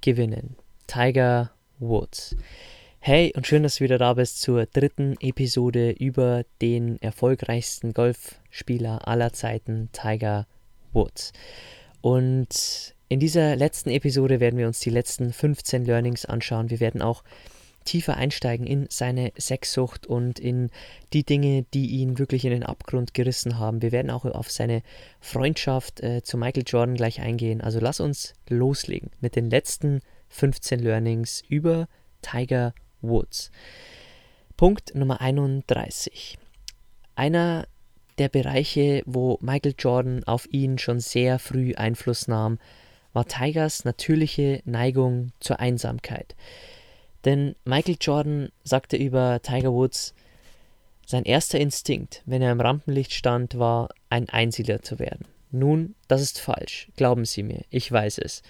gewinnen. Tiger Woods. Hey und schön, dass du wieder da bist zur dritten Episode über den erfolgreichsten Golfspieler aller Zeiten, Tiger Woods. Und in dieser letzten Episode werden wir uns die letzten 15 Learnings anschauen. Wir werden auch tiefer einsteigen in seine Sexsucht und in die Dinge, die ihn wirklich in den Abgrund gerissen haben. Wir werden auch auf seine Freundschaft äh, zu Michael Jordan gleich eingehen. Also lass uns loslegen mit den letzten 15 Learnings über Tiger Woods. Punkt Nummer 31. Einer der Bereiche, wo Michael Jordan auf ihn schon sehr früh Einfluss nahm, war Tigers natürliche Neigung zur Einsamkeit. Denn Michael Jordan sagte über Tiger Woods, sein erster Instinkt, wenn er im Rampenlicht stand, war, ein Einsiedler zu werden. Nun, das ist falsch, glauben Sie mir, ich weiß es.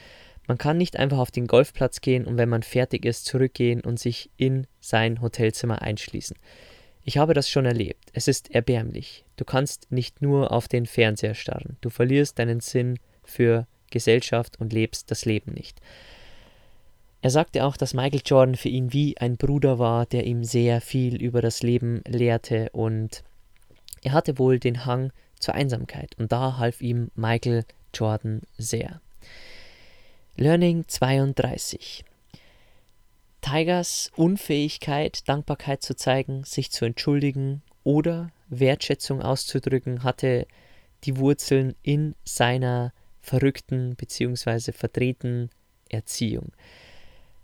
Man kann nicht einfach auf den Golfplatz gehen und wenn man fertig ist, zurückgehen und sich in sein Hotelzimmer einschließen. Ich habe das schon erlebt. Es ist erbärmlich. Du kannst nicht nur auf den Fernseher starren. Du verlierst deinen Sinn für Gesellschaft und lebst das Leben nicht. Er sagte auch, dass Michael Jordan für ihn wie ein Bruder war, der ihm sehr viel über das Leben lehrte und er hatte wohl den Hang zur Einsamkeit und da half ihm Michael Jordan sehr. Learning 32 Tigers Unfähigkeit, Dankbarkeit zu zeigen, sich zu entschuldigen oder Wertschätzung auszudrücken, hatte die Wurzeln in seiner verrückten bzw. verdrehten Erziehung.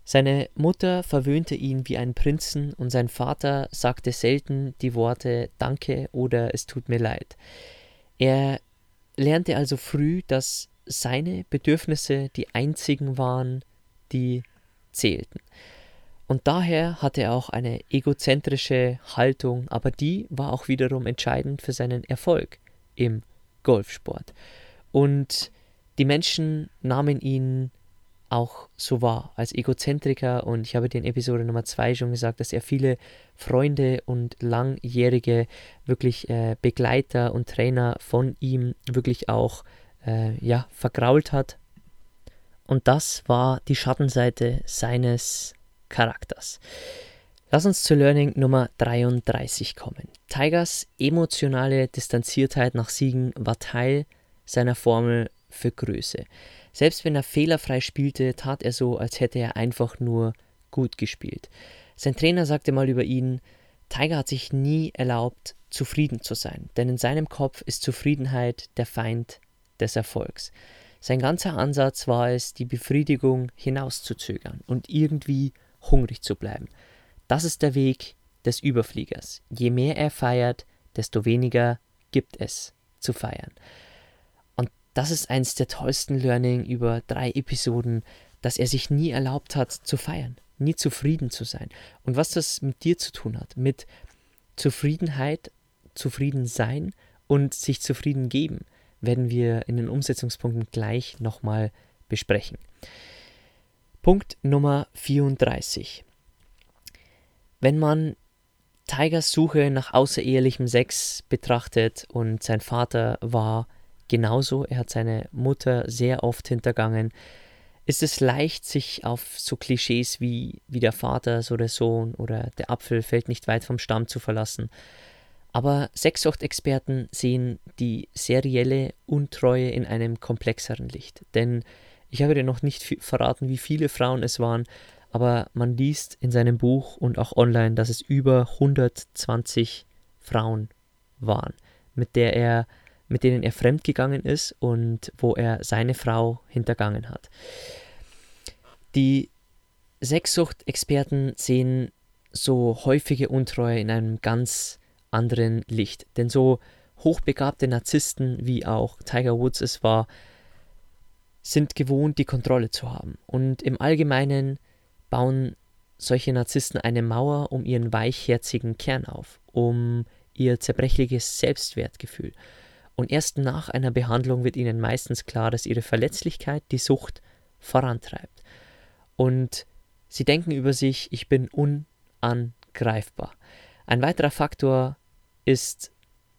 Seine Mutter verwöhnte ihn wie einen Prinzen und sein Vater sagte selten die Worte Danke oder es tut mir leid. Er lernte also früh, dass seine Bedürfnisse die einzigen waren, die zählten. Und daher hatte er auch eine egozentrische Haltung, aber die war auch wiederum entscheidend für seinen Erfolg im Golfsport. Und die Menschen nahmen ihn auch so war, als Egozentriker. Und ich habe dir in Episode Nummer 2 schon gesagt, dass er viele Freunde und langjährige wirklich äh, Begleiter und Trainer von ihm wirklich auch äh, ja, vergrault hat. Und das war die Schattenseite seines Charakters. Lass uns zu Learning Nummer 33 kommen. Tigers emotionale Distanziertheit nach Siegen war Teil seiner Formel für Größe. Selbst wenn er fehlerfrei spielte, tat er so, als hätte er einfach nur gut gespielt. Sein Trainer sagte mal über ihn, Tiger hat sich nie erlaubt, zufrieden zu sein, denn in seinem Kopf ist Zufriedenheit der Feind des Erfolgs. Sein ganzer Ansatz war es, die Befriedigung hinauszuzögern und irgendwie hungrig zu bleiben. Das ist der Weg des Überfliegers. Je mehr er feiert, desto weniger gibt es zu feiern das ist eins der tollsten Learning über drei Episoden, dass er sich nie erlaubt hat zu feiern, nie zufrieden zu sein. Und was das mit dir zu tun hat, mit Zufriedenheit, zufrieden sein und sich zufrieden geben, werden wir in den Umsetzungspunkten gleich nochmal besprechen. Punkt Nummer 34. Wenn man Tigers Suche nach außerehelichem Sex betrachtet und sein Vater war genauso, er hat seine Mutter sehr oft hintergangen, ist es leicht, sich auf so Klischees wie, wie der Vater, so der Sohn oder der Apfel fällt nicht weit vom Stamm zu verlassen. Aber Sexsuchtexperten sehen die serielle Untreue in einem komplexeren Licht. Denn Ich habe dir noch nicht verraten, wie viele Frauen es waren, aber man liest in seinem Buch und auch online, dass es über 120 Frauen waren, mit der er mit denen er fremdgegangen ist und wo er seine Frau hintergangen hat. Die Sexsucht-Experten sehen so häufige Untreue in einem ganz anderen Licht. Denn so hochbegabte Narzissten wie auch Tiger Woods es war, sind gewohnt, die Kontrolle zu haben. Und im Allgemeinen bauen solche Narzissten eine Mauer um ihren weichherzigen Kern auf, um ihr zerbrechliches Selbstwertgefühl. Und erst nach einer Behandlung wird ihnen meistens klar, dass ihre Verletzlichkeit die Sucht vorantreibt. Und sie denken über sich, ich bin unangreifbar. Ein weiterer Faktor ist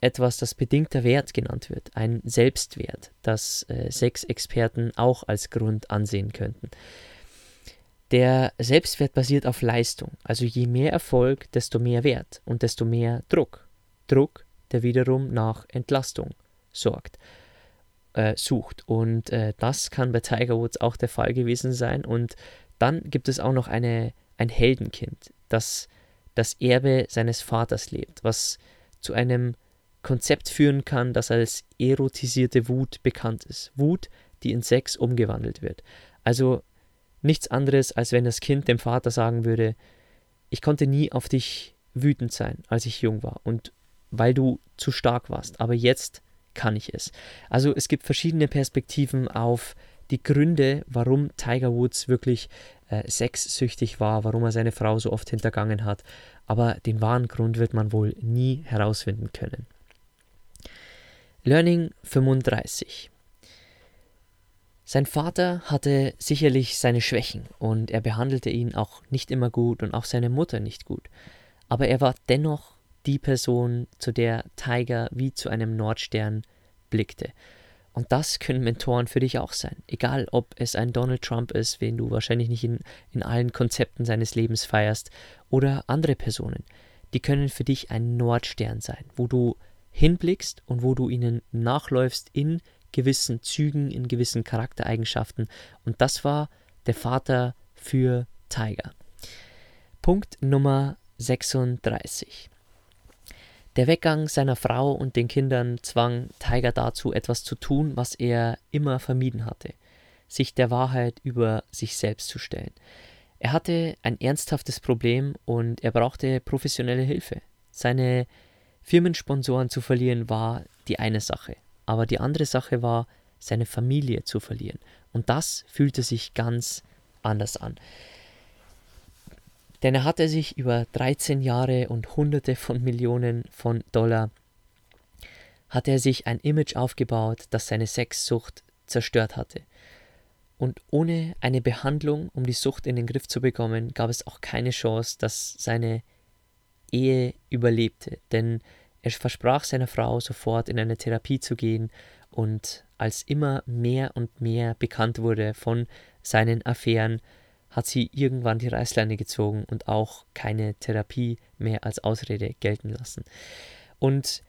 etwas, das bedingter Wert genannt wird, ein Selbstwert, das äh, Sexexperten auch als Grund ansehen könnten. Der Selbstwert basiert auf Leistung, also je mehr Erfolg, desto mehr Wert und desto mehr Druck. Druck, der wiederum nach Entlastung sorgt, äh, sucht. Und äh, das kann bei Tiger Woods auch der Fall gewesen sein. Und dann gibt es auch noch eine, ein Heldenkind, das das Erbe seines Vaters lebt, was zu einem Konzept führen kann, das als erotisierte Wut bekannt ist. Wut, die in Sex umgewandelt wird. Also nichts anderes, als wenn das Kind dem Vater sagen würde, ich konnte nie auf dich wütend sein, als ich jung war und weil du zu stark warst, aber jetzt kann ich es. Also es gibt verschiedene Perspektiven auf die Gründe, warum Tiger Woods wirklich äh, sexsüchtig war, warum er seine Frau so oft hintergangen hat. Aber den wahren Grund wird man wohl nie herausfinden können. Learning 35. Sein Vater hatte sicherlich seine Schwächen und er behandelte ihn auch nicht immer gut und auch seine Mutter nicht gut. Aber er war dennoch die Person, zu der Tiger wie zu einem Nordstern blickte. Und das können Mentoren für dich auch sein. Egal, ob es ein Donald Trump ist, wen du wahrscheinlich nicht in, in allen Konzepten seines Lebens feierst, oder andere Personen. Die können für dich ein Nordstern sein, wo du hinblickst und wo du ihnen nachläufst in gewissen Zügen, in gewissen Charaktereigenschaften. Und das war der Vater für Tiger. Punkt Nummer 36. Der Weggang seiner Frau und den Kindern zwang Tiger dazu, etwas zu tun, was er immer vermieden hatte, sich der Wahrheit über sich selbst zu stellen. Er hatte ein ernsthaftes Problem und er brauchte professionelle Hilfe. Seine Firmensponsoren zu verlieren war die eine Sache, aber die andere Sache war, seine Familie zu verlieren. Und das fühlte sich ganz anders an. Denn er hatte sich über 13 Jahre und Hunderte von Millionen von Dollar hatte er sich ein Image aufgebaut, das seine Sexsucht zerstört hatte. Und ohne eine Behandlung, um die Sucht in den Griff zu bekommen, gab es auch keine Chance, dass seine Ehe überlebte. Denn er versprach seiner Frau sofort in eine Therapie zu gehen und als immer mehr und mehr bekannt wurde von seinen Affären, hat sie irgendwann die Reißleine gezogen und auch keine Therapie mehr als Ausrede gelten lassen. Und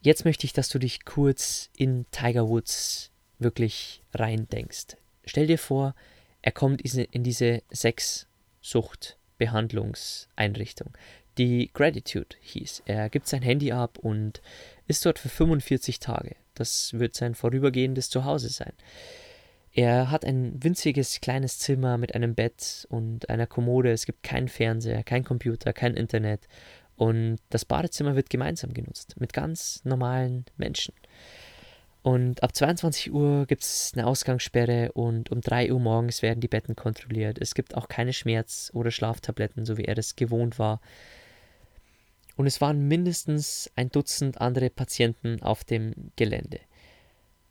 jetzt möchte ich, dass du dich kurz in Tiger Woods wirklich reindenkst. Stell dir vor, er kommt in diese Sexsucht-Behandlungseinrichtung, die Gratitude hieß. Er gibt sein Handy ab und ist dort für 45 Tage. Das wird sein vorübergehendes Zuhause sein. Er hat ein winziges kleines Zimmer mit einem Bett und einer Kommode. Es gibt keinen Fernseher, kein Computer, kein Internet. Und das Badezimmer wird gemeinsam genutzt mit ganz normalen Menschen. Und ab 22 Uhr gibt es eine Ausgangssperre und um 3 Uhr morgens werden die Betten kontrolliert. Es gibt auch keine Schmerz- oder Schlaftabletten, so wie er das gewohnt war. Und es waren mindestens ein Dutzend andere Patienten auf dem Gelände.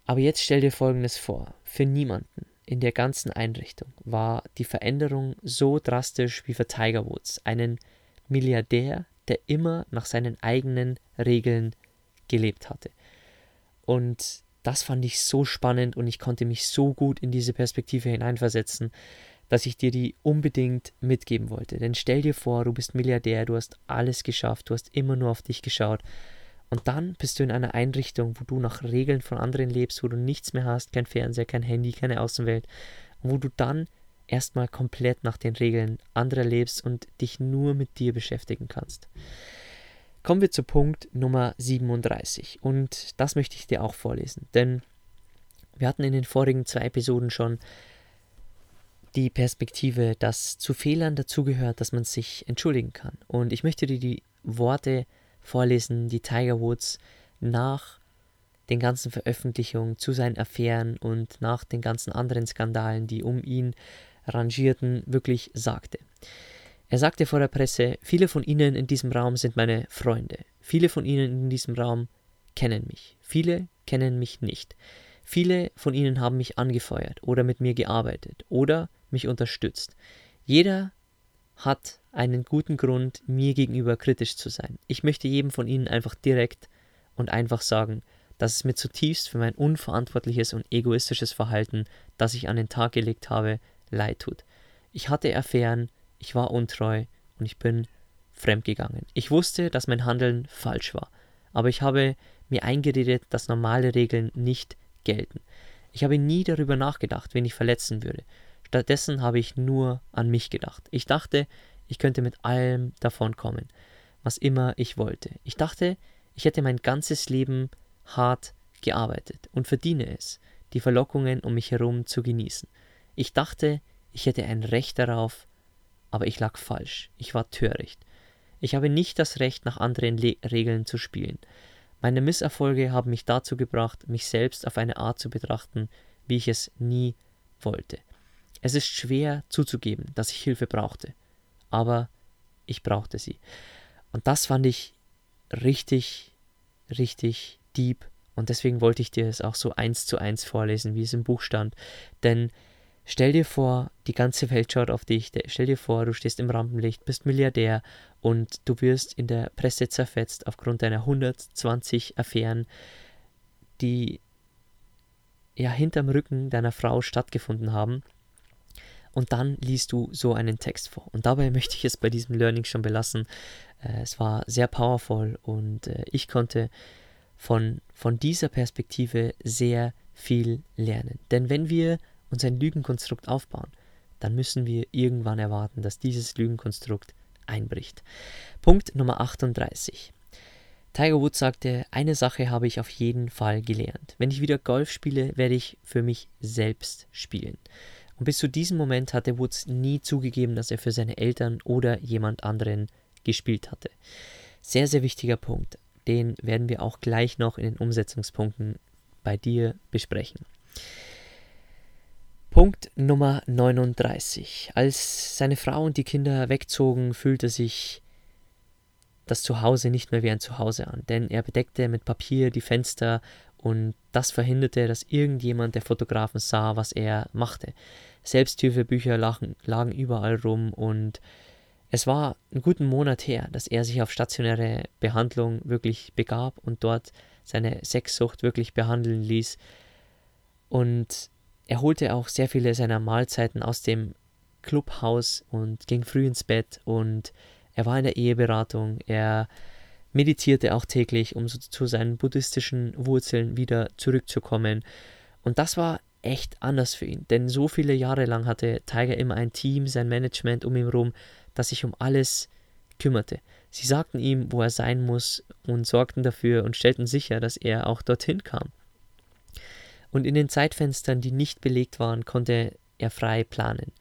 Aber jetzt stell dir Folgendes vor. Für niemanden in der ganzen Einrichtung war die Veränderung so drastisch wie für Tiger Woods, einen Milliardär, der immer nach seinen eigenen Regeln gelebt hatte. Und das fand ich so spannend und ich konnte mich so gut in diese Perspektive hineinversetzen, dass ich dir die unbedingt mitgeben wollte. Denn stell dir vor, du bist Milliardär, du hast alles geschafft, du hast immer nur auf dich geschaut und dann bist du in einer Einrichtung, wo du nach Regeln von anderen lebst, wo du nichts mehr hast, kein Fernseher, kein Handy, keine Außenwelt. wo du dann erstmal komplett nach den Regeln anderer lebst und dich nur mit dir beschäftigen kannst. Kommen wir zu Punkt Nummer 37 und das möchte ich dir auch vorlesen, denn wir hatten in den vorigen zwei Episoden schon die Perspektive, dass zu Fehlern dazugehört, dass man sich entschuldigen kann. Und ich möchte dir die Worte vorlesen, die Tiger Woods nach den ganzen Veröffentlichungen zu seinen Affären und nach den ganzen anderen Skandalen, die um ihn rangierten, wirklich sagte. Er sagte vor der Presse, viele von Ihnen in diesem Raum sind meine Freunde. Viele von Ihnen in diesem Raum kennen mich. Viele kennen mich nicht. Viele von Ihnen haben mich angefeuert oder mit mir gearbeitet oder mich unterstützt. Jeder hat einen guten Grund, mir gegenüber kritisch zu sein. Ich möchte jedem von Ihnen einfach direkt und einfach sagen, dass es mir zutiefst für mein unverantwortliches und egoistisches Verhalten, das ich an den Tag gelegt habe, leid tut. Ich hatte Affären, ich war untreu und ich bin fremdgegangen. Ich wusste, dass mein Handeln falsch war, aber ich habe mir eingeredet, dass normale Regeln nicht gelten. Ich habe nie darüber nachgedacht, wen ich verletzen würde. Stattdessen habe ich nur an mich gedacht. Ich dachte, ich könnte mit allem davon kommen, was immer ich wollte. Ich dachte, ich hätte mein ganzes Leben hart gearbeitet und verdiene es, die Verlockungen um mich herum zu genießen. Ich dachte, ich hätte ein Recht darauf, aber ich lag falsch. Ich war töricht. Ich habe nicht das Recht, nach anderen Le Regeln zu spielen. Meine Misserfolge haben mich dazu gebracht, mich selbst auf eine Art zu betrachten, wie ich es nie wollte. Es ist schwer zuzugeben, dass ich Hilfe brauchte, aber ich brauchte sie. Und das fand ich richtig, richtig deep und deswegen wollte ich dir es auch so eins zu eins vorlesen, wie es im Buch stand. Denn stell dir vor, die ganze Welt schaut auf dich. Stell dir vor, du stehst im Rampenlicht, bist Milliardär und du wirst in der Presse zerfetzt aufgrund deiner 120 Affären, die ja hinterm Rücken deiner Frau stattgefunden haben. Und dann liest du so einen Text vor. Und dabei möchte ich es bei diesem Learning schon belassen. Äh, es war sehr powerful und äh, ich konnte von, von dieser Perspektive sehr viel lernen. Denn wenn wir uns ein Lügenkonstrukt aufbauen, dann müssen wir irgendwann erwarten, dass dieses Lügenkonstrukt einbricht. Punkt Nummer 38. Tiger Woods sagte, eine Sache habe ich auf jeden Fall gelernt. Wenn ich wieder Golf spiele, werde ich für mich selbst spielen. Und bis zu diesem Moment hatte Woods nie zugegeben, dass er für seine Eltern oder jemand anderen gespielt hatte. Sehr, sehr wichtiger Punkt den werden wir auch gleich noch in den Umsetzungspunkten bei dir besprechen. Punkt Nummer 39. Als seine Frau und die Kinder wegzogen, fühlte sich das Zuhause nicht mehr wie ein Zuhause an, denn er bedeckte mit Papier die Fenster und das verhinderte, dass irgendjemand der Fotografen sah, was er machte. Selbsthilfebücher lagen, lagen überall rum und es war einen guten Monat her, dass er sich auf stationäre Behandlung wirklich begab und dort seine Sexsucht wirklich behandeln ließ. Und er holte auch sehr viele seiner Mahlzeiten aus dem Clubhaus und ging früh ins Bett und er war in der Eheberatung. Er meditierte auch täglich, um so zu seinen buddhistischen Wurzeln wieder zurückzukommen. Und das war echt anders für ihn, denn so viele Jahre lang hatte Tiger immer ein Team, sein Management um ihn herum, das sich um alles kümmerte. Sie sagten ihm, wo er sein muss und sorgten dafür und stellten sicher, dass er auch dorthin kam. Und in den Zeitfenstern, die nicht belegt waren, konnte er frei planen.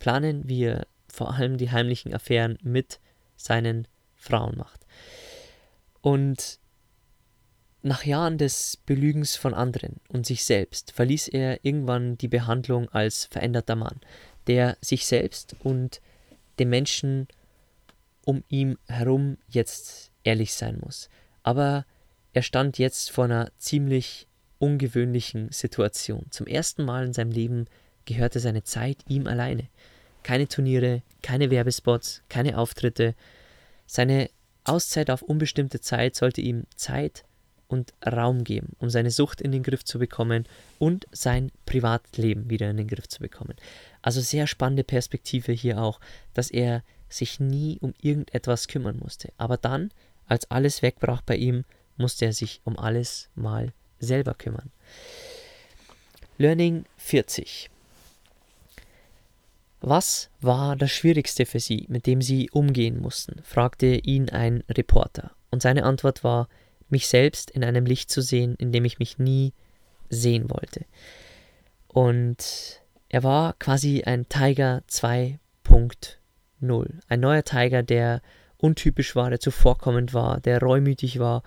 Planen, wie er vor allem die heimlichen Affären mit seinen Frauen macht. Und nach Jahren des Belügens von anderen und sich selbst verließ er irgendwann die Behandlung als veränderter Mann, der sich selbst und den Menschen um ihn herum jetzt ehrlich sein muss. Aber er stand jetzt vor einer ziemlich ungewöhnlichen Situation. Zum ersten Mal in seinem Leben gehörte seine Zeit ihm alleine. Keine Turniere, keine Werbespots, keine Auftritte. Seine Auszeit auf unbestimmte Zeit sollte ihm Zeit und Raum geben, um seine Sucht in den Griff zu bekommen und sein Privatleben wieder in den Griff zu bekommen. Also sehr spannende Perspektive hier auch, dass er sich nie um irgendetwas kümmern musste. Aber dann, als alles wegbrach bei ihm, musste er sich um alles mal selber kümmern. Learning 40. Was war das Schwierigste für Sie, mit dem Sie umgehen mussten? fragte ihn ein Reporter. Und seine Antwort war, mich selbst in einem Licht zu sehen, in dem ich mich nie sehen wollte. Und er war quasi ein Tiger 2.0. Ein neuer Tiger, der untypisch war, der zuvorkommend war, der reumütig war.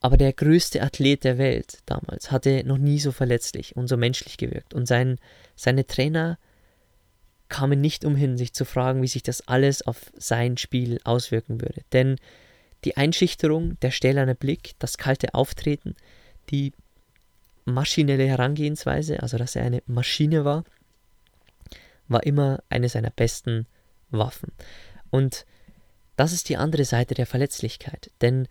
Aber der größte Athlet der Welt damals hatte noch nie so verletzlich und so menschlich gewirkt. Und sein, seine Trainer kamen nicht umhin, sich zu fragen, wie sich das alles auf sein Spiel auswirken würde. Denn die Einschüchterung, der stählerne Blick, das kalte Auftreten, die maschinelle Herangehensweise, also dass er eine Maschine war, war immer eine seiner besten Waffen. Und das ist die andere Seite der Verletzlichkeit, denn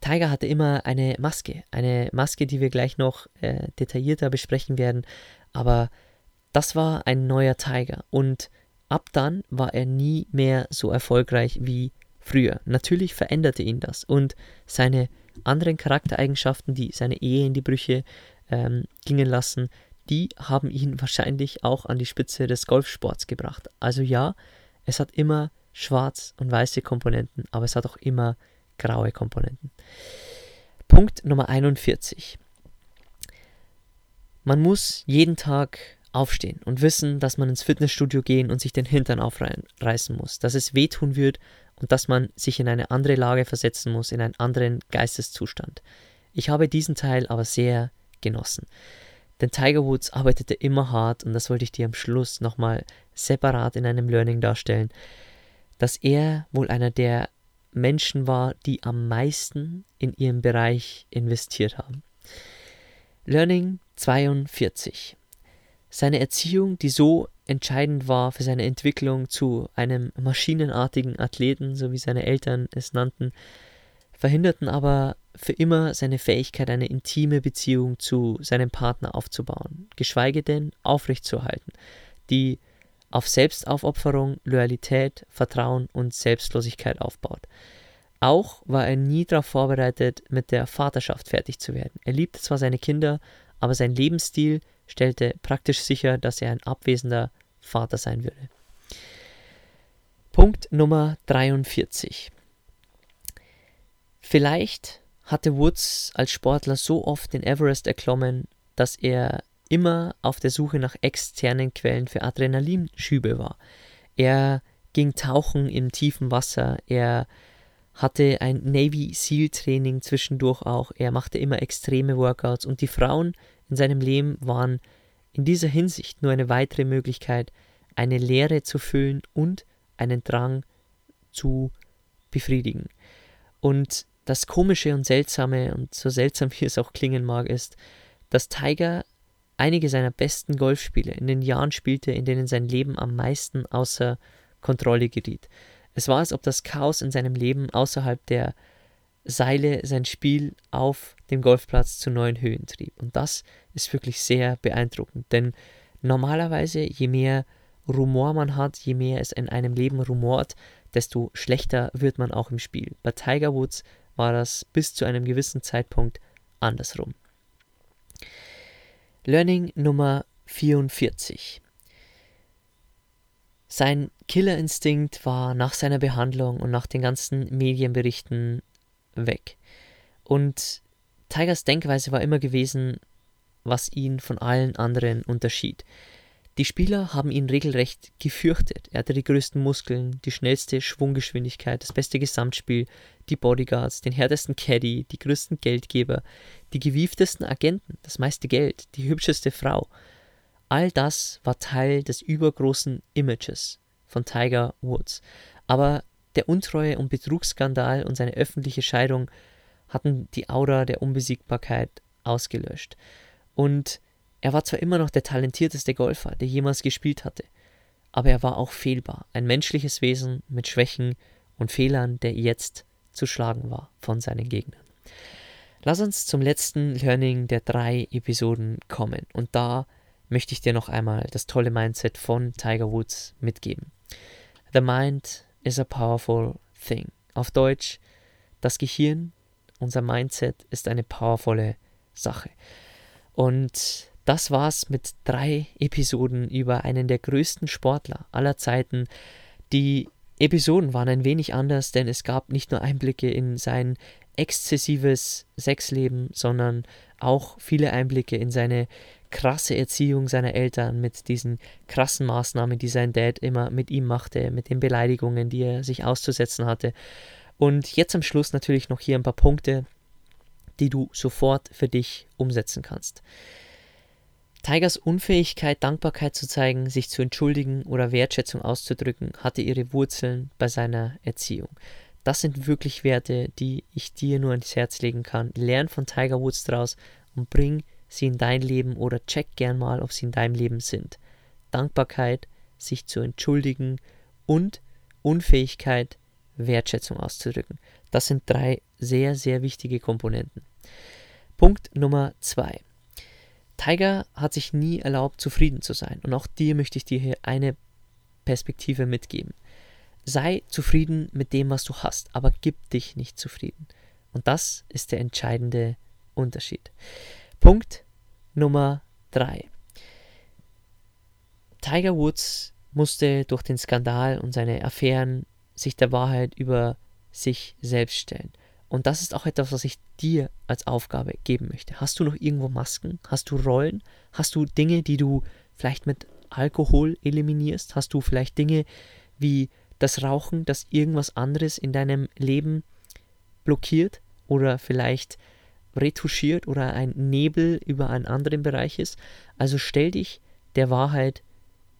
Tiger hatte immer eine Maske, eine Maske, die wir gleich noch äh, detaillierter besprechen werden, aber das war ein neuer Tiger und ab dann war er nie mehr so erfolgreich wie früher. Natürlich veränderte ihn das und seine anderen Charaktereigenschaften, die seine Ehe in die Brüche ähm, gingen lassen, die haben ihn wahrscheinlich auch an die Spitze des Golfsports gebracht. Also ja, es hat immer schwarz und weiße Komponenten, aber es hat auch immer graue Komponenten. Punkt Nummer 41. Man muss jeden Tag aufstehen und wissen, dass man ins Fitnessstudio gehen und sich den Hintern aufreißen muss, dass es wehtun wird und dass man sich in eine andere Lage versetzen muss, in einen anderen Geisteszustand. Ich habe diesen Teil aber sehr genossen. Denn Tiger Woods arbeitete immer hart und das wollte ich dir am Schluss nochmal separat in einem Learning darstellen, dass er wohl einer der Menschen war, die am meisten in ihrem Bereich investiert haben. Learning 42. Seine Erziehung, die so entscheidend war für seine Entwicklung zu einem maschinenartigen Athleten, so wie seine Eltern es nannten, verhinderten aber für immer seine Fähigkeit, eine intime Beziehung zu seinem Partner aufzubauen, geschweige denn aufrechtzuerhalten, die auf Selbstaufopferung, Loyalität, Vertrauen und Selbstlosigkeit aufbaut. Auch war er nie darauf vorbereitet, mit der Vaterschaft fertig zu werden. Er liebte zwar seine Kinder, aber sein Lebensstil stellte praktisch sicher, dass er ein abwesender Vater sein würde. Punkt Nummer 43. Vielleicht hatte Woods als Sportler so oft den Everest erklommen, dass er immer auf der Suche nach externen Quellen für Adrenalinschübe war. Er ging tauchen im tiefen Wasser, er hatte ein Navy SEAL Training zwischendurch auch, er machte immer extreme Workouts und die Frauen in seinem Leben waren in dieser Hinsicht nur eine weitere Möglichkeit, eine Leere zu füllen und einen Drang zu befriedigen. Und das Komische und Seltsame, und so seltsam wie es auch klingen mag, ist, dass Tiger einige seiner besten Golfspiele in den Jahren spielte, in denen sein Leben am meisten außer Kontrolle geriet. Es war, als ob das Chaos in seinem Leben außerhalb der Seile sein Spiel auf dem Golfplatz zu neuen Höhen trieb. Und das ist wirklich sehr beeindruckend, denn normalerweise, je mehr Rumor man hat, je mehr es in einem Leben rumort, desto schlechter wird man auch im Spiel. Bei Tiger Woods war das bis zu einem gewissen Zeitpunkt andersrum. Learning Nummer 44. Sein Killerinstinkt war nach seiner Behandlung und nach den ganzen Medienberichten weg. Und Tigers Denkweise war immer gewesen, was ihn von allen anderen unterschied. Die Spieler haben ihn regelrecht gefürchtet. Er hatte die größten Muskeln, die schnellste Schwunggeschwindigkeit, das beste Gesamtspiel, die Bodyguards, den härtesten Caddy, die größten Geldgeber, die gewieftesten Agenten, das meiste Geld, die hübscheste Frau. All das war Teil des übergroßen Images von Tiger Woods. Aber der Untreue- und Betrugsskandal und seine öffentliche Scheidung hatten die Aura der Unbesiegbarkeit ausgelöscht. Und er war zwar immer noch der talentierteste Golfer, der jemals gespielt hatte, aber er war auch fehlbar, ein menschliches Wesen mit Schwächen und Fehlern, der jetzt zu schlagen war von seinen Gegnern. Lass uns zum letzten Learning der drei Episoden kommen und da möchte ich dir noch einmal das tolle Mindset von Tiger Woods mitgeben. The mind is a powerful thing. Auf Deutsch, das Gehirn, unser Mindset ist eine powervolle Sache. Und das war's mit drei Episoden über einen der größten Sportler aller Zeiten. Die Episoden waren ein wenig anders, denn es gab nicht nur Einblicke in sein exzessives Sexleben, sondern auch viele Einblicke in seine krasse Erziehung seiner Eltern mit diesen krassen Maßnahmen, die sein Dad immer mit ihm machte, mit den Beleidigungen, die er sich auszusetzen hatte. Und jetzt am Schluss natürlich noch hier ein paar Punkte, die du sofort für dich umsetzen kannst. Tigers Unfähigkeit, Dankbarkeit zu zeigen, sich zu entschuldigen oder Wertschätzung auszudrücken, hatte ihre Wurzeln bei seiner Erziehung. Das sind wirklich Werte, die ich dir nur ans Herz legen kann. Lern von Tiger Woods draus und bring sie in dein Leben oder check gern mal, ob sie in deinem Leben sind. Dankbarkeit, sich zu entschuldigen und Unfähigkeit, Wertschätzung auszudrücken. Das sind drei sehr, sehr wichtige Komponenten. Punkt Nummer zwei. Tiger hat sich nie erlaubt, zufrieden zu sein. Und auch dir möchte ich dir hier eine Perspektive mitgeben. Sei zufrieden mit dem, was du hast, aber gib dich nicht zufrieden. Und das ist der entscheidende Unterschied. Punkt Nummer 3. Tiger Woods musste durch den Skandal und seine Affären sich der Wahrheit über sich selbst stellen. Und das ist auch etwas, was ich dir als Aufgabe geben möchte. Hast du noch irgendwo Masken? Hast du Rollen? Hast du Dinge, die du vielleicht mit Alkohol eliminierst? Hast du vielleicht Dinge wie das Rauchen, das irgendwas anderes in deinem Leben blockiert oder vielleicht retuschiert oder ein Nebel über einen anderen Bereich ist? Also stell dich der Wahrheit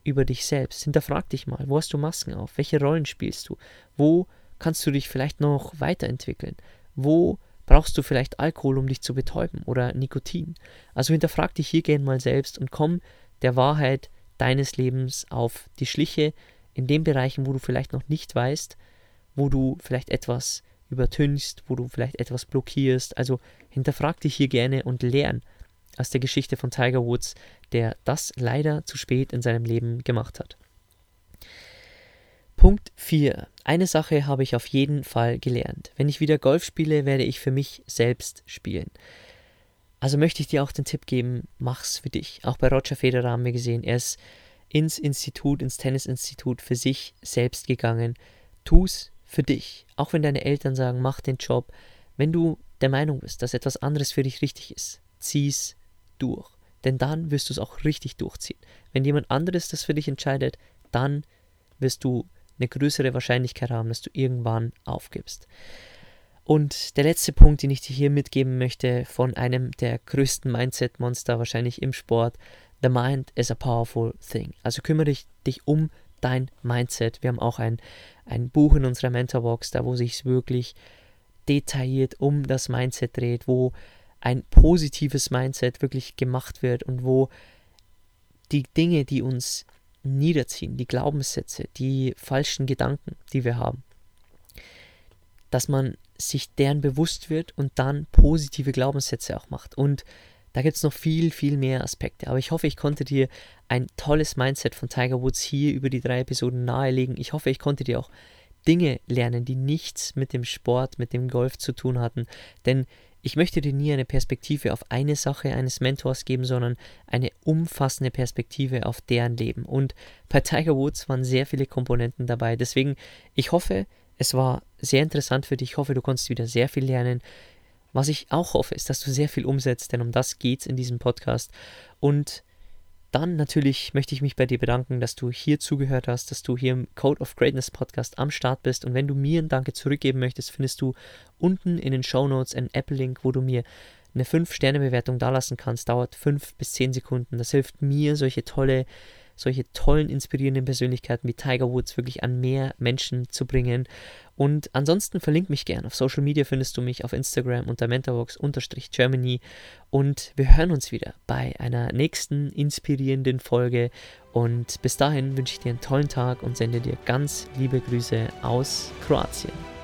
über dich selbst. Hinterfrag dich mal, wo hast du Masken auf? Welche Rollen spielst du? Wo kannst du dich vielleicht noch weiterentwickeln? Wo brauchst du vielleicht Alkohol, um dich zu betäuben oder Nikotin? Also hinterfrag dich hier gerne mal selbst und komm der Wahrheit deines Lebens auf die Schliche in den Bereichen, wo du vielleicht noch nicht weißt, wo du vielleicht etwas übertünchst, wo du vielleicht etwas blockierst. Also hinterfrag dich hier gerne und lern aus der Geschichte von Tiger Woods, der das leider zu spät in seinem Leben gemacht hat. Punkt 4. Eine Sache habe ich auf jeden Fall gelernt. Wenn ich wieder Golf spiele, werde ich für mich selbst spielen. Also möchte ich dir auch den Tipp geben, mach's für dich. Auch bei Roger Federer haben wir gesehen, er ist ins Institut, ins Tennisinstitut für sich selbst gegangen. Tu's für dich. Auch wenn deine Eltern sagen, mach den Job. Wenn du der Meinung bist, dass etwas anderes für dich richtig ist, zieh's durch. Denn dann wirst du es auch richtig durchziehen. Wenn jemand anderes das für dich entscheidet, dann wirst du eine größere Wahrscheinlichkeit haben, dass du irgendwann aufgibst. Und der letzte Punkt, den ich dir hier mitgeben möchte, von einem der größten Mindset-Monster wahrscheinlich im Sport, The mind is a powerful thing. Also kümmere dich, dich um dein Mindset. Wir haben auch ein, ein Buch in unserer Mentorbox, da wo sich es wirklich detailliert um das Mindset dreht, wo ein positives Mindset wirklich gemacht wird und wo die Dinge, die uns niederziehen, die Glaubenssätze, die falschen Gedanken, die wir haben, dass man sich deren bewusst wird und dann positive Glaubenssätze auch macht. Und da gibt es noch viel, viel mehr Aspekte. Aber ich hoffe, ich konnte dir ein tolles Mindset von Tiger Woods hier über die drei Episoden nahelegen. Ich hoffe, ich konnte dir auch Dinge lernen, die nichts mit dem Sport, mit dem Golf zu tun hatten. Denn ich möchte dir nie eine Perspektive auf eine Sache eines Mentors geben, sondern eine umfassende Perspektive auf deren Leben. Und bei Tiger Woods waren sehr viele Komponenten dabei. Deswegen, ich hoffe, es war sehr interessant für dich. Ich hoffe, du konntest wieder sehr viel lernen. Was ich auch hoffe, ist, dass du sehr viel umsetzt, denn um das geht es in diesem Podcast. Und dann natürlich möchte ich mich bei dir bedanken, dass du hier zugehört hast, dass du hier im Code of Greatness Podcast am Start bist. Und wenn du mir ein Danke zurückgeben möchtest, findest du unten in den Show Notes einen Apple-Link, wo du mir eine 5-Sterne-Bewertung dalassen kannst. Dauert 5 bis 10 Sekunden. Das hilft mir, solche tolle solche tollen, inspirierenden Persönlichkeiten wie Tiger Woods wirklich an mehr Menschen zu bringen. Und ansonsten verlink mich gern. Auf Social Media findest du mich auf Instagram unter mentorbox-germany. Und wir hören uns wieder bei einer nächsten inspirierenden Folge. Und bis dahin wünsche ich dir einen tollen Tag und sende dir ganz liebe Grüße aus Kroatien.